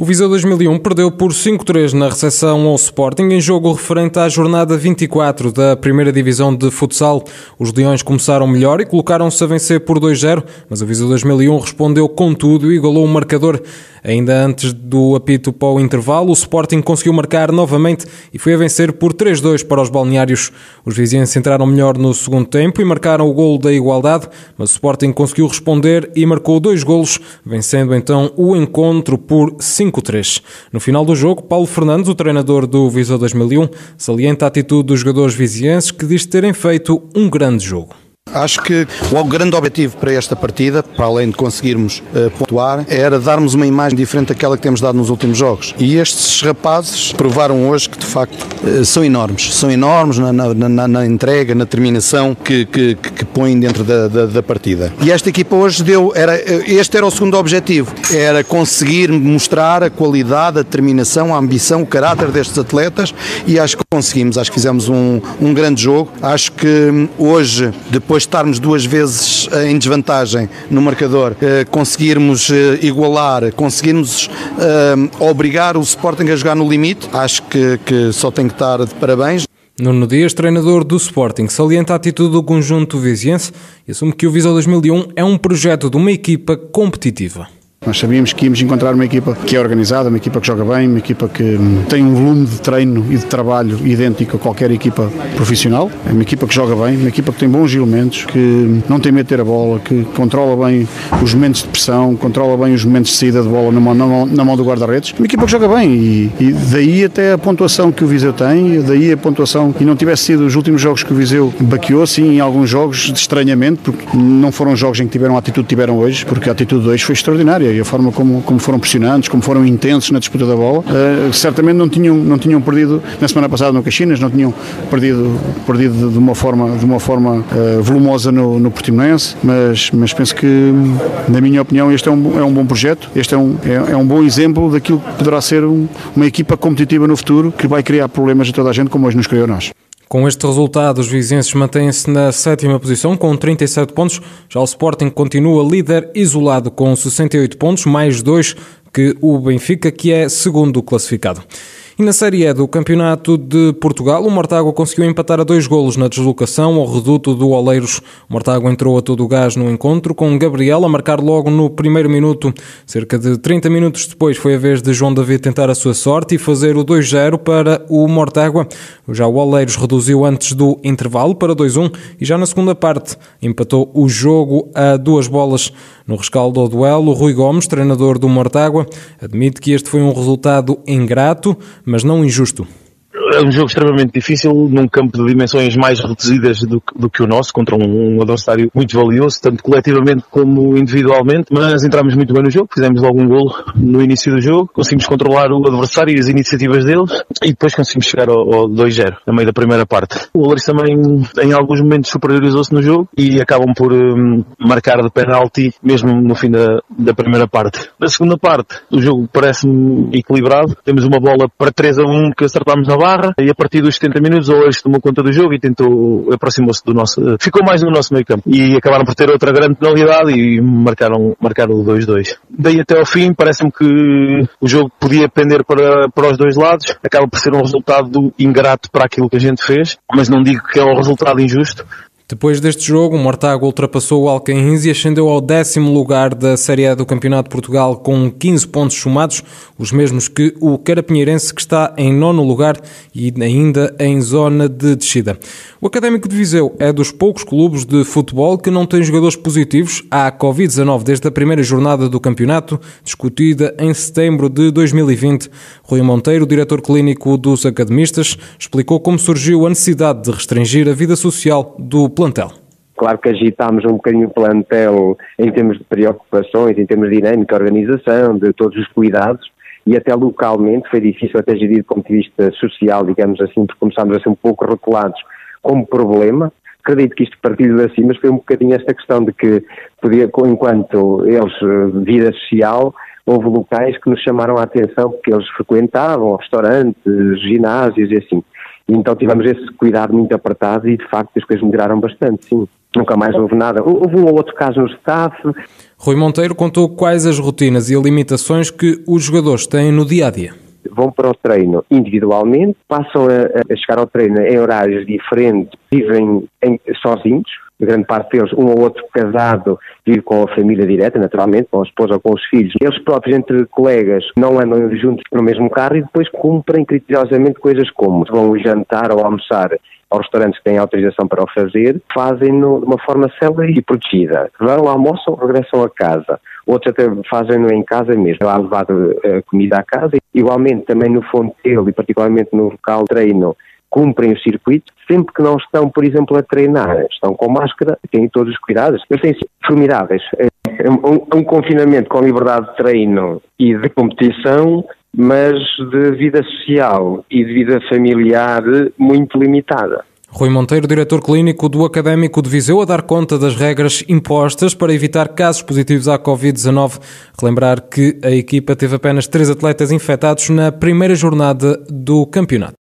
O Viseu 2001 perdeu por 5-3 na recepção ao Sporting em jogo referente à jornada 24 da primeira divisão de futsal. Os Leões começaram melhor e colocaram-se a vencer por 2-0, mas o Viseu 2001 respondeu com tudo e igualou o marcador. Ainda antes do apito para o intervalo, o Sporting conseguiu marcar novamente e foi a vencer por 3-2 para os balneários. Os vizinhos entraram melhor no segundo tempo e marcaram o golo da igualdade, mas o Sporting conseguiu responder e marcou dois golos, vencendo então o encontro por 5-3. No final do jogo, Paulo Fernandes, o treinador do Viseu 2001, salienta a atitude dos jogadores vizienses que diz terem feito um grande jogo. Acho que o grande objetivo para esta partida, para além de conseguirmos uh, pontuar, era darmos uma imagem diferente daquela que temos dado nos últimos jogos. E estes rapazes provaram hoje que de facto uh, são enormes. São enormes na, na, na, na entrega, na determinação que, que põem dentro da, da, da, partida. E esta equipa hoje deu, era, este era o segundo objetivo, era conseguir mostrar a qualidade, a determinação, a ambição, o caráter destes atletas e acho que conseguimos, acho que fizemos um, um grande jogo. Acho que hoje, depois depois de estarmos duas vezes eh, em desvantagem no marcador, eh, conseguirmos eh, igualar, conseguirmos obrigar o Sporting a jogar no limite, acho que, que só tem que estar de parabéns. Nuno Dias, treinador do Sporting, salienta a atitude do conjunto viziense e assume que o Visão 2001 é um projeto de uma equipa competitiva. Nós sabíamos que íamos encontrar uma equipa que é organizada, uma equipa que joga bem, uma equipa que tem um volume de treino e de trabalho idêntico a qualquer equipa profissional. É uma equipa que joga bem, uma equipa que tem bons elementos, que não tem medo de ter a bola, que controla bem os momentos de pressão, controla bem os momentos de saída de bola na mão, na mão, na mão do guarda-redes. Uma equipa que joga bem e, e, daí até a pontuação que o Viseu tem, daí a pontuação, e não tivesse sido os últimos jogos que o Viseu baqueou, sim, em alguns jogos de estranhamento, porque não foram jogos em que tiveram a atitude que tiveram hoje, porque a atitude de hoje foi extraordinária e a forma como, como foram pressionantes, como foram intensos na disputa da bola, uh, certamente não tinham, não tinham perdido na semana passada no Caxinas, não tinham perdido, perdido de uma forma, de uma forma uh, volumosa no, no Portimonense, mas, mas penso que, na minha opinião, este é um, é um bom projeto, este é um, é, é um bom exemplo daquilo que poderá ser um, uma equipa competitiva no futuro que vai criar problemas a toda a gente, como hoje nos criou nós. Com este resultado, os vizinhos mantêm-se na sétima posição com 37 pontos. Já o Sporting continua líder isolado com 68 pontos, mais dois que o Benfica, que é segundo classificado. E na Série E do Campeonato de Portugal, o Mortágua conseguiu empatar a dois golos na deslocação ao reduto do Oleiros. O Mortágua entrou a todo o gás no encontro, com Gabriel a marcar logo no primeiro minuto. Cerca de 30 minutos depois foi a vez de João David tentar a sua sorte e fazer o 2-0 para o Mortágua. Já o Oleiros reduziu antes do intervalo para 2-1 e já na segunda parte empatou o jogo a duas bolas. No rescaldo ao duelo, Rui Gomes, treinador do Mortágua, admite que este foi um resultado ingrato, mas não injusto é um jogo extremamente difícil, num campo de dimensões mais reduzidas do, do que o nosso, contra um, um, adversário muito valioso, tanto coletivamente como individualmente, mas entramos muito bem no jogo, fizemos logo um golo no início do jogo, conseguimos controlar o adversário e as iniciativas deles, e depois conseguimos chegar ao, ao 2-0, no meio da primeira parte. O Olaris também, em alguns momentos, superiorizou-se no jogo, e acabam por um, marcar de penalti, mesmo no fim da, da primeira parte. Na segunda parte, o jogo parece-me equilibrado, temos uma bola para 3 a 1 que acertámos na barra, e a partir dos 70 minutos o Oeiras tomou conta do jogo e tentou, aproximou-se do nosso, ficou mais no nosso meio campo. E acabaram por ter outra grande penalidade e marcaram, marcaram o 2-2. Daí até ao fim parece-me que o jogo podia pender para, para os dois lados, acaba por ser um resultado ingrato para aquilo que a gente fez, mas não digo que é um resultado injusto, depois deste jogo, o Mortágua ultrapassou o Alcainhos e ascendeu ao décimo lugar da Série A do Campeonato de Portugal com 15 pontos somados, os mesmos que o Carapinheirense que está em nono lugar e ainda em zona de descida. O Académico de Viseu é dos poucos clubes de futebol que não tem jogadores positivos à Covid-19 desde a primeira jornada do campeonato, discutida em setembro de 2020. Rui Monteiro, diretor clínico dos academistas, explicou como surgiu a necessidade de restringir a vida social do plantel? Claro que agitámos um bocadinho o plantel em termos de preocupações, em termos de dinâmica, organização, de todos os cuidados, e até localmente foi difícil até gerir do ponto de vista social, digamos assim, porque começámos a ser um pouco rotulados como problema, Acredito que isto partiu de assim, mas foi um bocadinho esta questão de que podia, enquanto eles, eh, vida social, houve locais que nos chamaram a atenção porque eles frequentavam restaurantes, ginásios e assim. Então tivemos esse cuidado muito apertado e de facto as coisas melhoraram bastante, sim. Nunca mais houve nada. Houve um ou outro caso no staff. Rui Monteiro contou quais as rotinas e limitações que os jogadores têm no dia a dia vão para o treino individualmente, passam a, a chegar ao treino em horários diferentes, vivem em, sozinhos, grande parte deles, um ou outro casado, vive com a família direta, naturalmente, com a esposa ou com os filhos. Eles próprios, entre colegas, não andam juntos no mesmo carro e depois cumprem criteriosamente coisas como vão jantar ou almoçar aos restaurantes que têm autorização para o fazer, fazem-no de uma forma célere e protegida. Vão, almoçam, regressam a casa. Outros até fazem-no em casa mesmo, lá levar a comida à casa. Igualmente, também no Fontelo e particularmente no local treino, cumprem o circuito, sempre que não estão, por exemplo, a treinar, estão com máscara, têm todos os cuidados, eles têm sido formidáveis. É um, um confinamento com liberdade de treino e de competição mas de vida social e de vida familiar muito limitada. Rui Monteiro, diretor clínico do Académico de Viseu, a dar conta das regras impostas para evitar casos positivos à Covid-19. Relembrar que a equipa teve apenas três atletas infectados na primeira jornada do campeonato.